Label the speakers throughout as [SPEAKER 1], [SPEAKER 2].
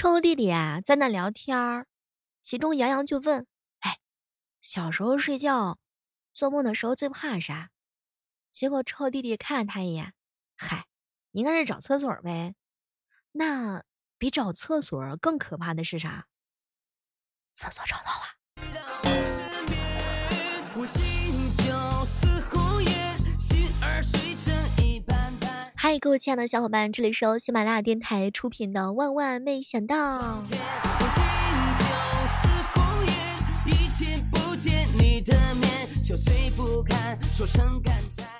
[SPEAKER 1] 臭弟弟啊在那聊天儿，其中杨洋就问，哎，小时候睡觉做梦的时候最怕啥？结果臭弟弟看了他一眼，嗨，应该是找厕所呗。那比找厕所更可怕的是啥？厕所找到了。嗨，各位亲爱的小伙伴，这里是由喜马拉雅电台出品的《万万没想到》。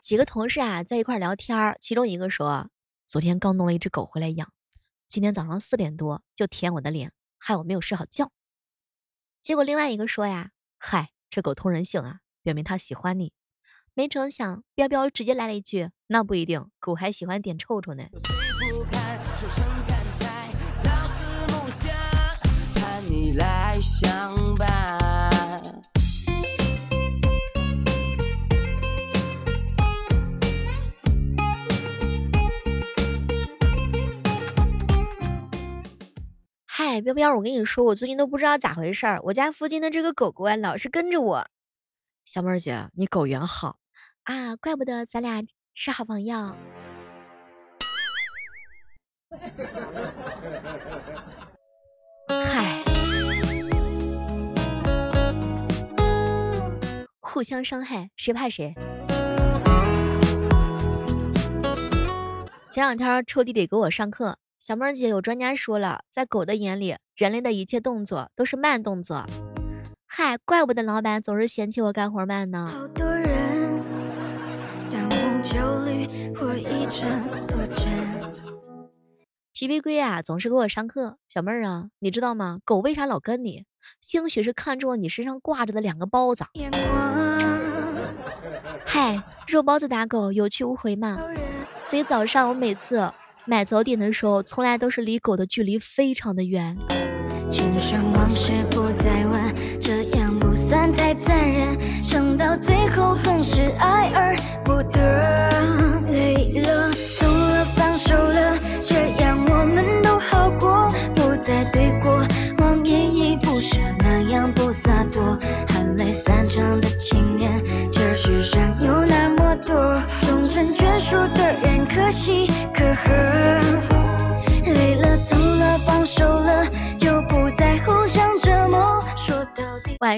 [SPEAKER 1] 几个同事啊，在一块聊天，其中一个说，昨天刚弄了一只狗回来养，今天早上四点多就舔我的脸，害我没有睡好觉。结果另外一个说呀，嗨，这狗通人性啊，表明它喜欢你。没成想，彪彪直接来了一句，那不一定，狗还喜欢点臭臭呢。嗨，彪彪，我跟你说，我最近都不知道咋回事儿，我家附近的这个狗狗啊，老是跟着我。小妹儿姐，你狗缘好啊，怪不得咱俩是好朋友。嗨，互相伤害，谁怕谁？前两天臭弟弟给我上课。小妹儿姐，有专家说了，在狗的眼里，人类的一切动作都是慢动作。嗨，怪不得老板总是嫌弃我干活慢呢。皮皮龟啊，总是给我上课。小妹儿啊，你知道吗？狗为啥老跟你？兴许是看中了你身上挂着的两个包子。嗨，肉包子打狗，有去无回嘛。所以早上我每次。买早点的时候，从来都是离狗的距离非常的远。今生往事不再问，这样不算太残忍。撑到最后，总是爱而不得。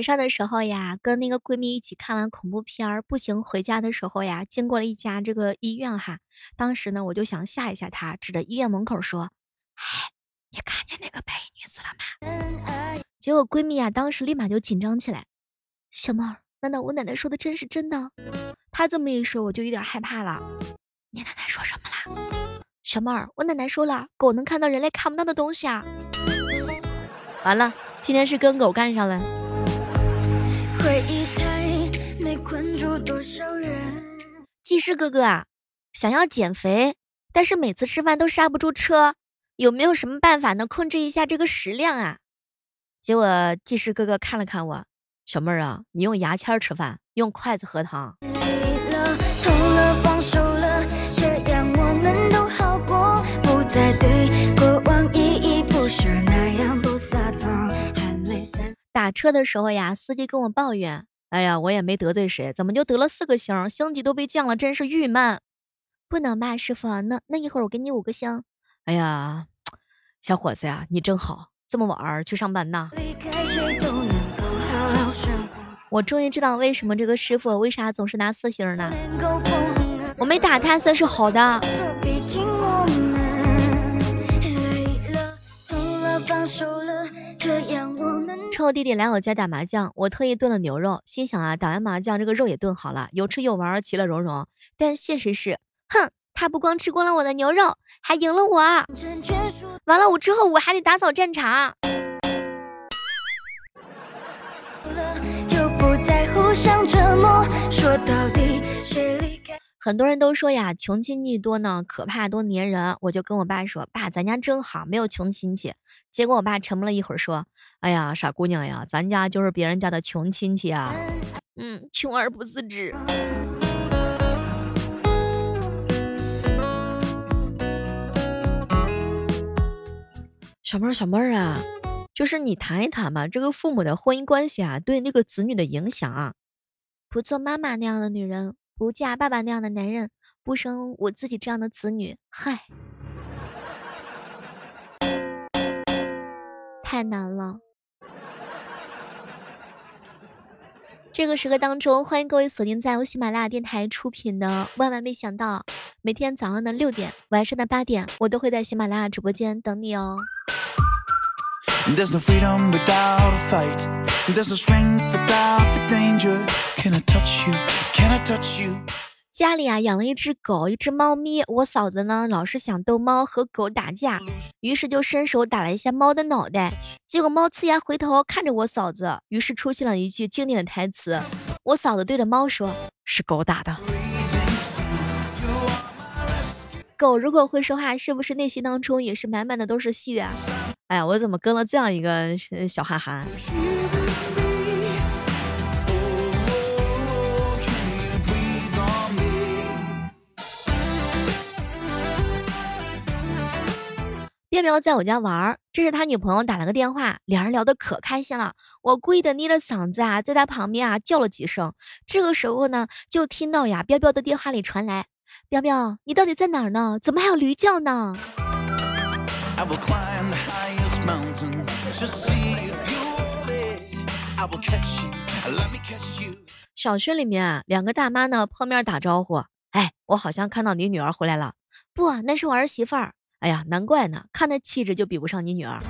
[SPEAKER 1] 晚上的时候呀，跟那个闺蜜一起看完恐怖片儿，步行回家的时候呀，经过了一家这个医院哈。当时呢，我就想吓一吓她，指着医院门口说：“哎，你看见那个白衣女子了吗？”结果闺蜜啊，当时立马就紧张起来。小妹儿，难道我奶奶说的真是真的？她这么一说，我就有点害怕了。你奶奶说什么啦？小妹儿，我奶奶说了，狗能看到人类看不到的东西啊。完了，今天是跟狗干上了。技师哥哥啊，想要减肥，但是每次吃饭都刹不住车，有没有什么办法能控制一下这个食量啊？结果技师哥哥看了看我，小妹儿啊，你用牙签吃饭，用筷子喝汤。打车的时候呀，司机跟我抱怨。哎呀，我也没得罪谁，怎么就得了四个星？星级都被降了，真是郁闷。不能吧，师傅？那那一会儿我给你五个星。哎呀，小伙子呀，你真好，这么晚儿去上班呐？我终于知道为什么这个师傅为啥总是拿四星了。我没打他算是好的。后弟弟来我家打麻将，我特意炖了牛肉，心想啊，打完麻将这个肉也炖好了，有吃有玩，其乐融融。但现实是，哼，他不光吃光了我的牛肉，还赢了我。完了，我之后我还得打扫战场。说到底，谁离很多人都说呀，穷亲戚多呢，可怕多粘人。我就跟我爸说，爸，咱家真好，没有穷亲戚。结果我爸沉默了一会儿，说，哎呀，傻姑娘呀，咱家就是别人家的穷亲戚啊。嗯，穷而不自知。小妹儿小妹儿啊，就是你谈一谈吧，这个父母的婚姻关系啊，对那个子女的影响啊。不做妈妈那样的女人，不嫁爸爸那样的男人，不生我自己这样的子女，嗨，太难了。这个时刻当中，欢迎各位锁定在由喜马拉雅电台出品的《万万没想到》，每天早上的六点，晚上的八点，我都会在喜马拉雅直播间等你哦。家里啊养了一只狗，一只猫咪。我嫂子呢老是想逗猫和狗打架，于是就伸手打了一下猫的脑袋。结果猫呲牙回头看着我嫂子，于是出现了一句经典的台词。我嫂子对着猫说：“是狗打的。”狗如果会说话，是不是内心当中也是满满的都是戏啊？哎呀，我怎么跟了这样一个小憨憨？彪彪在我家玩，这是他女朋友打了个电话，两人聊得可开心了。我故意的捏着嗓子啊，在他旁边啊叫了几声。这个时候呢，就听到呀，彪彪的电话里传来。彪彪，你到底在哪儿呢？怎么还有驴叫呢？小区里面啊两个大妈呢碰面打招呼，哎，我好像看到你女儿回来了。不，那是我儿媳妇儿。哎呀，难怪呢，看那气质就比不上你女儿。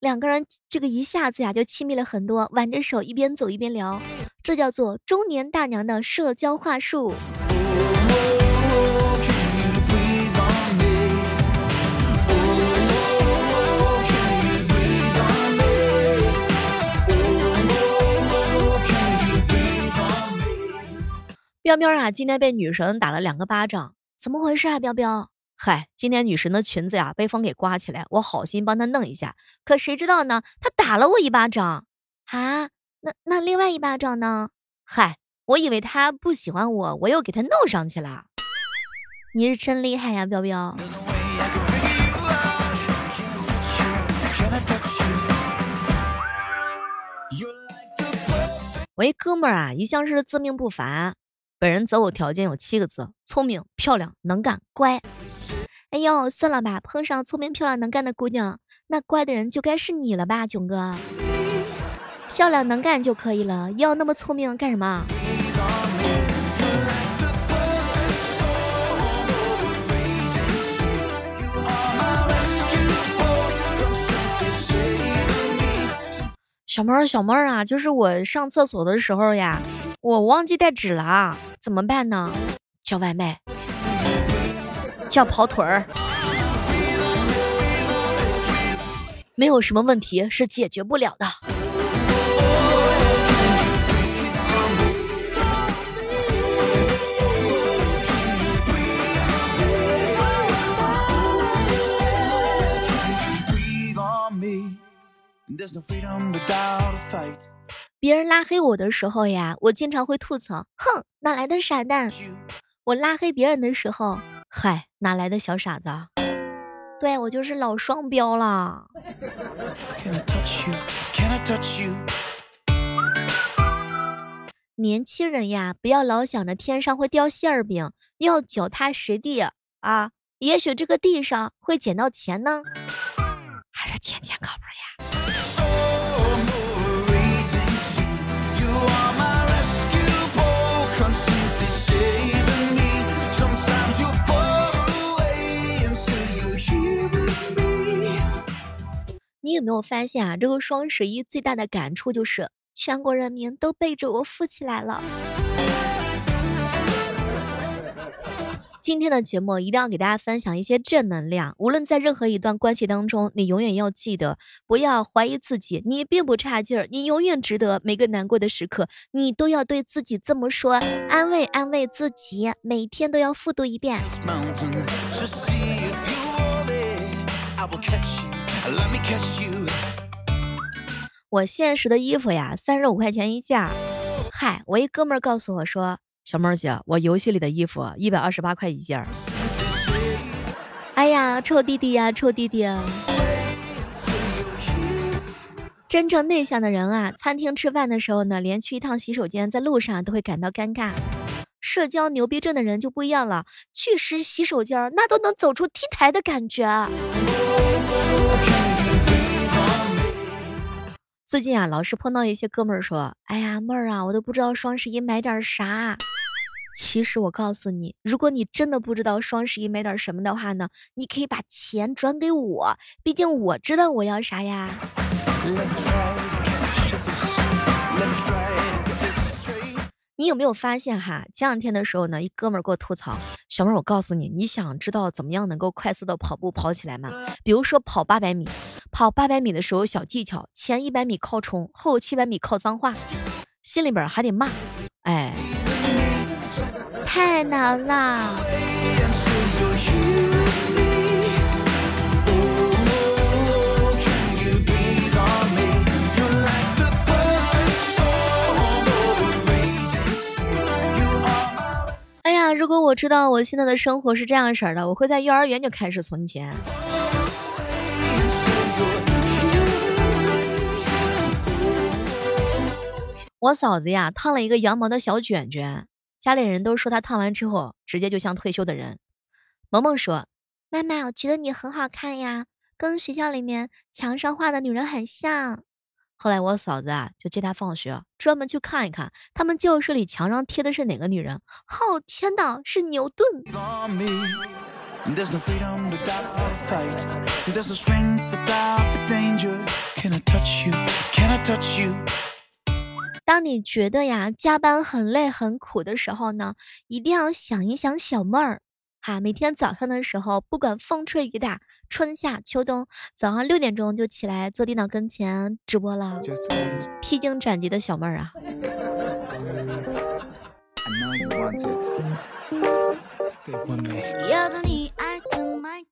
[SPEAKER 1] 两个人这个一下子呀就亲密了很多，挽着手一边走一边聊，这叫做中年大娘的社交话术。彪彪啊，今天被女神打了两个巴掌，怎么回事啊？彪彪，嗨，今天女神的裙子呀被风给刮起来，我好心帮她弄一下，可谁知道呢，她打了我一巴掌啊！那那另外一巴掌呢？嗨，我以为她不喜欢我，我又给她弄上去了。你是真厉害呀，彪彪。我一哥们儿啊，一向是自命不凡。本人择偶条件有七个字：聪明、漂亮、能干、乖。哎呦，算了吧，碰上聪明、漂亮、能干的姑娘，那乖的人就该是你了吧，囧哥。漂亮能干就可以了，要那么聪明干什么？小妹儿，小妹儿啊，就是我上厕所的时候呀，我忘记带纸了。怎么办呢？叫外卖，叫跑腿儿，没有什么问题是解决不了的。别人拉黑我的时候呀，我经常会吐槽，哼，哪来的傻蛋？我拉黑别人的时候，嗨，哪来的小傻子？对我就是老双标了。年轻人呀，不要老想着天上会掉馅饼，要脚踏实地啊，也许这个地上会捡到钱呢。还是钱钱靠有没有发现啊？这个双十一最大的感触就是全国人民都背着我富起来了。今天的节目一定要给大家分享一些正能量。无论在任何一段关系当中，你永远要记得，不要怀疑自己，你并不差劲儿，你永远值得。每个难过的时刻，你都要对自己这么说，安慰安慰自己，每天都要复读一遍。我现实的衣服呀，三十五块钱一件。嗨，我一哥们儿告诉我说，小妹儿姐，我游戏里的衣服一百二十八块一件。哎呀，臭弟弟呀，臭弟弟。真正内向的人啊，餐厅吃饭的时候呢，连去一趟洗手间，在路上都会感到尴尬。社交牛逼症的人就不一样了，去时洗手间那都能走出 T 台的感觉。最近啊，老是碰到一些哥们儿说，哎呀妹儿啊，我都不知道双十一买点啥。其实我告诉你，如果你真的不知道双十一买点什么的话呢，你可以把钱转给我，毕竟我知道我要啥呀。你有没有发现哈？前两天的时候呢，一哥们儿给我吐槽，小妹儿，我告诉你，你想知道怎么样能够快速的跑步跑起来吗？比如说跑八百米，跑八百米的时候小技巧，前一百米靠冲，后七百米靠脏话，心里边还得骂，哎，太难如果我知道我现在的生活是这样式的，我会在幼儿园就开始存钱。我嫂子呀，烫了一个羊毛的小卷卷，家里人都说她烫完之后，直接就像退休的人。萌萌说：“妈妈，我觉得你很好看呀，跟学校里面墙上画的女人很像。”后来我嫂子啊就接他放学，专门去看一看他们教室里墙上贴的是哪个女人。哦天呐，是牛顿。当你觉得呀加班很累很苦的时候呢，一定要想一想小妹儿。哈，每天早上的时候，不管风吹雨打，春夏秋冬，早上六点钟就起来坐电脑跟前直播了，披荆斩棘的小妹儿啊。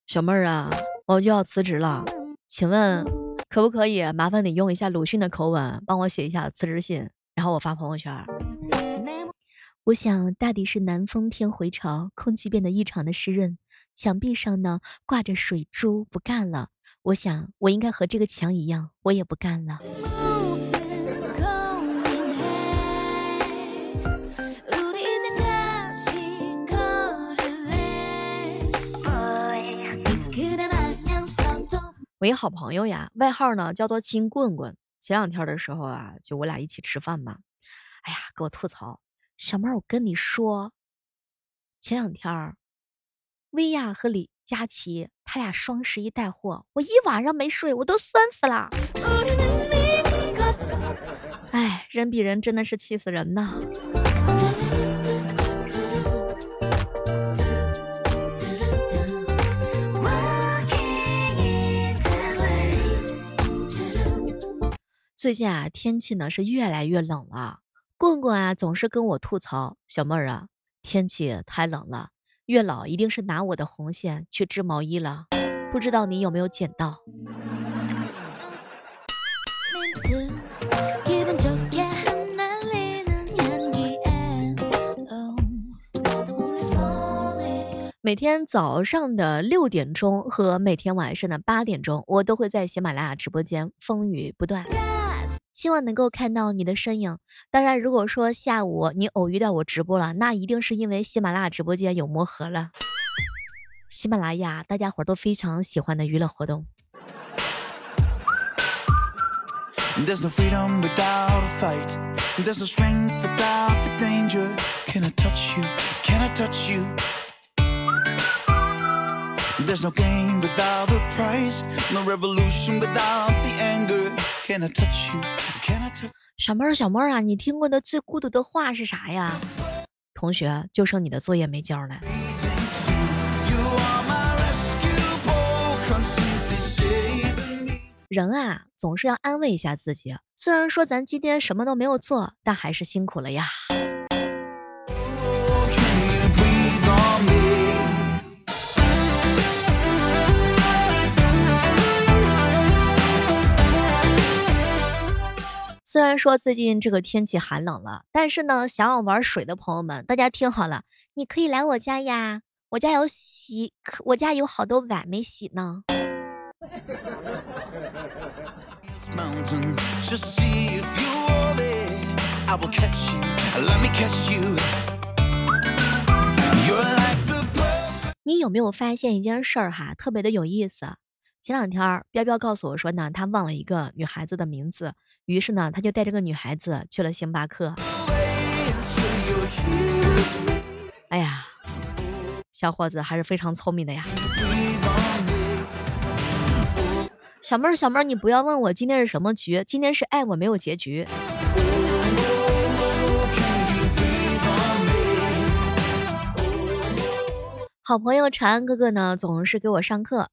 [SPEAKER 1] 小妹儿啊，我就要辞职了，请问可不可以麻烦你用一下鲁迅的口吻，帮我写一下辞职信，然后我发朋友圈。我想大抵是南风天回潮，空气变得异常的湿润，墙壁上呢挂着水珠，不干了。我想我应该和这个墙一样，我也不干了。我一好朋友呀，外号呢叫做金棍棍。前两天的时候啊，就我俩一起吃饭嘛，哎呀，给我吐槽。小妹，我跟你说，前两天薇娅和李佳琦他俩双十一带货，我一晚上没睡，我都酸死了。哎，人比人真的是气死人呐。最近啊，天气呢是越来越冷了。棍棍啊，总是跟我吐槽，小妹儿啊，天气太冷了，月老一定是拿我的红线去织毛衣了，不知道你有没有捡到？每天早上的六点钟和每天晚上的八点钟，我都会在喜马拉雅直播间风雨不断。希望能够看到你的身影。当然，如果说下午你偶遇到我直播了，那一定是因为喜马拉雅直播间有魔盒了。喜马拉雅大家伙都非常喜欢的娱乐活动。小妹儿，小妹儿啊，你听过的最孤独的话是啥呀？同学，就剩你的作业没交了。人啊，总是要安慰一下自己，虽然说咱今天什么都没有做，但还是辛苦了呀。虽然说最近这个天气寒冷了，但是呢，想要玩水的朋友们，大家听好了，你可以来我家呀，我家有洗，我家有好多碗没洗呢。你有没有发现一件事儿哈，特别的有意思？前两天彪彪告诉我说呢，他忘了一个女孩子的名字，于是呢，他就带这个女孩子去了星巴克。哎呀，小伙子还是非常聪明的呀。小妹儿，小妹儿，你不要问我今天是什么局，今天是爱我没有结局。好朋友长安哥哥呢，总是给我上课。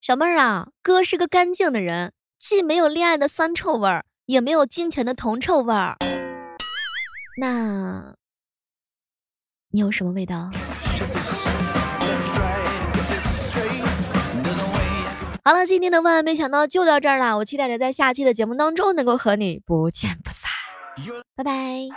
[SPEAKER 1] 小妹儿啊，哥是个干净的人，既没有恋爱的酸臭味儿，也没有金钱的铜臭味儿。那，你有什么味道？好了，今天的万万没想到就到这儿了，我期待着在下期的节目当中能够和你不见不散，拜拜。